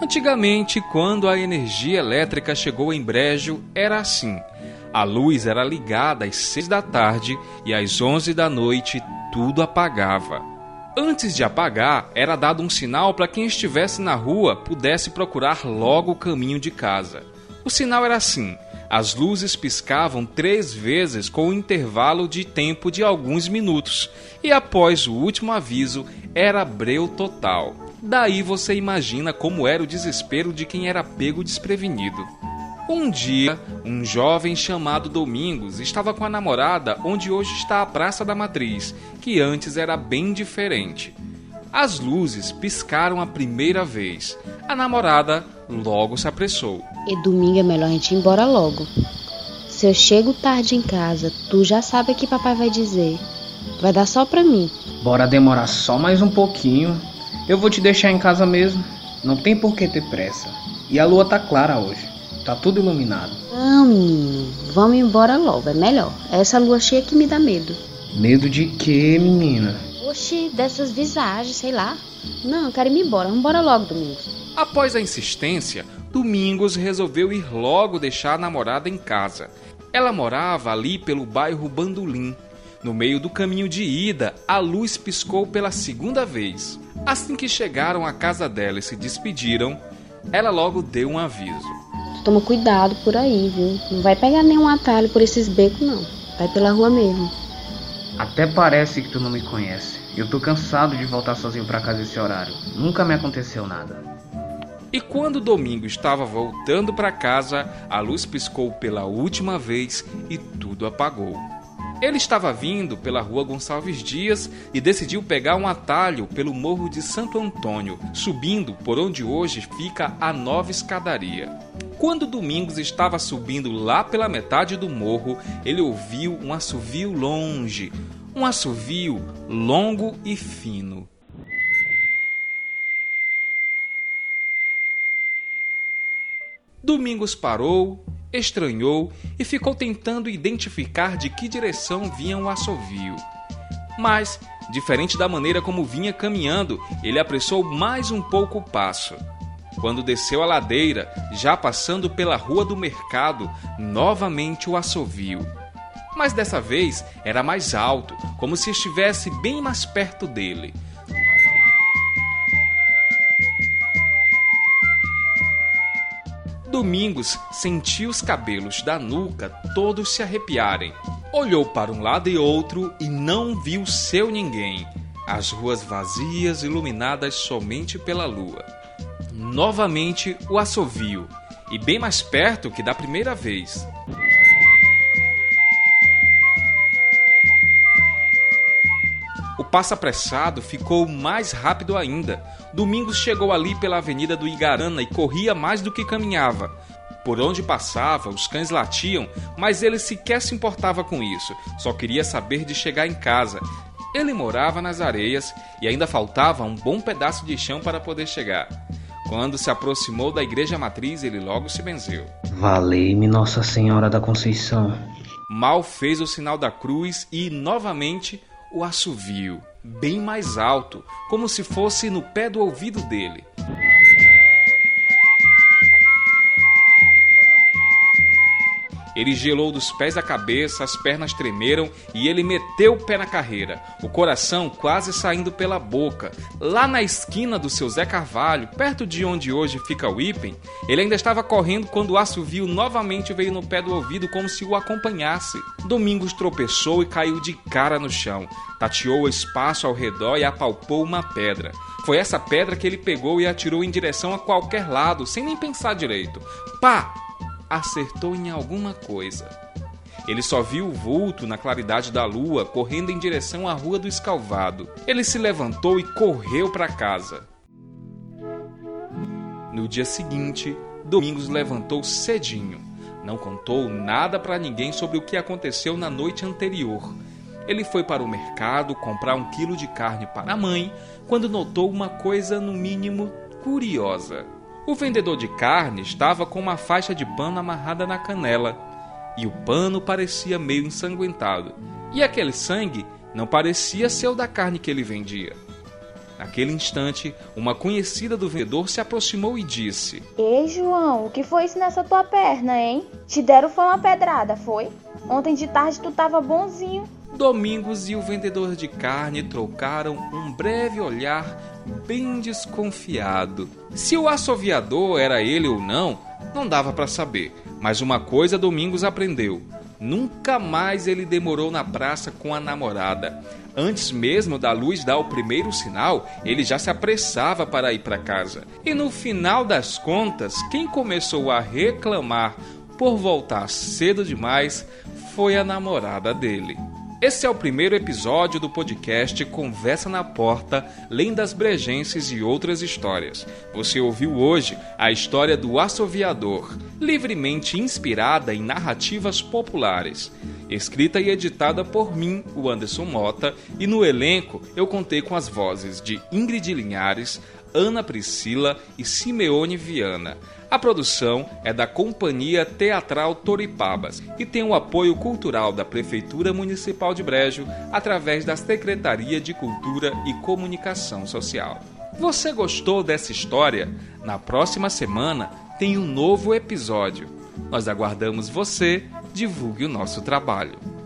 Antigamente, quando a energia elétrica chegou em Brejo, era assim. A luz era ligada às seis da tarde e às onze da noite tudo apagava. Antes de apagar, era dado um sinal para quem estivesse na rua pudesse procurar logo o caminho de casa. O sinal era assim: as luzes piscavam três vezes com um intervalo de tempo de alguns minutos, e após o último aviso era breu total. Daí você imagina como era o desespero de quem era pego desprevenido. Um dia, um jovem chamado Domingos estava com a namorada onde hoje está a Praça da Matriz, que antes era bem diferente. As luzes piscaram a primeira vez. A namorada logo se apressou. E domingo é melhor a gente ir embora logo. Se eu chego tarde em casa, tu já sabe o que papai vai dizer. Vai dar só pra mim. Bora demorar só mais um pouquinho. Eu vou te deixar em casa mesmo. Não tem por que ter pressa. E a lua tá clara hoje. Tá tudo iluminado. Não, menino. Vamos embora logo, é melhor. Essa lua cheia que me dá medo. Medo de quê, menina? Oxi, dessas visagens, sei lá. Não, eu quero ir embora. Vamos embora logo, Domingos. Após a insistência, Domingos resolveu ir logo deixar a namorada em casa. Ela morava ali pelo bairro Bandolim. No meio do caminho de ida, a luz piscou pela segunda vez. Assim que chegaram à casa dela e se despediram, ela logo deu um aviso. Toma cuidado por aí, viu? Não vai pegar nenhum atalho por esses becos, não. Vai pela rua mesmo. Até parece que tu não me conhece. Eu tô cansado de voltar sozinho para casa esse horário. Nunca me aconteceu nada. E quando Domingo estava voltando para casa, a luz piscou pela última vez e tudo apagou. Ele estava vindo pela rua Gonçalves Dias e decidiu pegar um atalho pelo morro de Santo Antônio, subindo por onde hoje fica a nova escadaria. Quando Domingos estava subindo lá pela metade do morro, ele ouviu um assovio longe, um assovio longo e fino. Domingos parou, estranhou e ficou tentando identificar de que direção vinha o assovio. Mas, diferente da maneira como vinha caminhando, ele apressou mais um pouco o passo. Quando desceu a ladeira, já passando pela rua do mercado, novamente o assovio. Mas dessa vez era mais alto, como se estivesse bem mais perto dele. Domingos sentiu os cabelos da nuca todos se arrepiarem. Olhou para um lado e outro e não viu seu ninguém. As ruas vazias, iluminadas somente pela lua. Novamente o assovio, e bem mais perto que da primeira vez. Passo apressado ficou mais rápido ainda. Domingos chegou ali pela avenida do Igarana e corria mais do que caminhava. Por onde passava, os cães latiam, mas ele sequer se importava com isso, só queria saber de chegar em casa. Ele morava nas areias e ainda faltava um bom pedaço de chão para poder chegar. Quando se aproximou da igreja matriz, ele logo se benzeu. Valei-me Nossa Senhora da Conceição. Mal fez o sinal da cruz e, novamente, o assovio, bem mais alto, como se fosse no pé do ouvido dele. Ele gelou dos pés à cabeça, as pernas tremeram e ele meteu o pé na carreira, o coração quase saindo pela boca. Lá na esquina do seu Zé Carvalho, perto de onde hoje fica o Ipen, ele ainda estava correndo quando o assovio novamente veio no pé do ouvido como se o acompanhasse. Domingos tropeçou e caiu de cara no chão. Tateou o espaço ao redor e apalpou uma pedra. Foi essa pedra que ele pegou e atirou em direção a qualquer lado, sem nem pensar direito. Pá! Acertou em alguma coisa. Ele só viu o vulto na claridade da lua correndo em direção à rua do escalvado. Ele se levantou e correu para casa. No dia seguinte, Domingos levantou cedinho. Não contou nada para ninguém sobre o que aconteceu na noite anterior. Ele foi para o mercado comprar um quilo de carne para a mãe quando notou uma coisa, no mínimo, curiosa. O vendedor de carne estava com uma faixa de pano amarrada na canela, e o pano parecia meio ensanguentado, e aquele sangue não parecia ser o da carne que ele vendia. Naquele instante, uma conhecida do vendedor se aproximou e disse: Ei, João, o que foi isso nessa tua perna, hein? Te deram foi uma pedrada, foi? Ontem de tarde tu tava bonzinho. Domingos e o vendedor de carne trocaram um breve olhar bem desconfiado. Se o assoviador era ele ou não, não dava para saber, mas uma coisa Domingos aprendeu: nunca mais ele demorou na praça com a namorada. Antes mesmo da luz dar o primeiro sinal, ele já se apressava para ir para casa. E no final das contas, quem começou a reclamar por voltar cedo demais foi a namorada dele. Esse é o primeiro episódio do podcast Conversa na Porta, Lendas Brejenses e outras histórias. Você ouviu hoje a história do assoviador, livremente inspirada em narrativas populares. Escrita e editada por mim, o Anderson Mota, e no elenco eu contei com as vozes de Ingrid Linhares, Ana Priscila e Simeone Viana. A produção é da Companhia Teatral Toripabas e tem o apoio cultural da Prefeitura Municipal de Brejo através da Secretaria de Cultura e Comunicação Social. Você gostou dessa história? Na próxima semana tem um novo episódio. Nós aguardamos você, divulgue o nosso trabalho.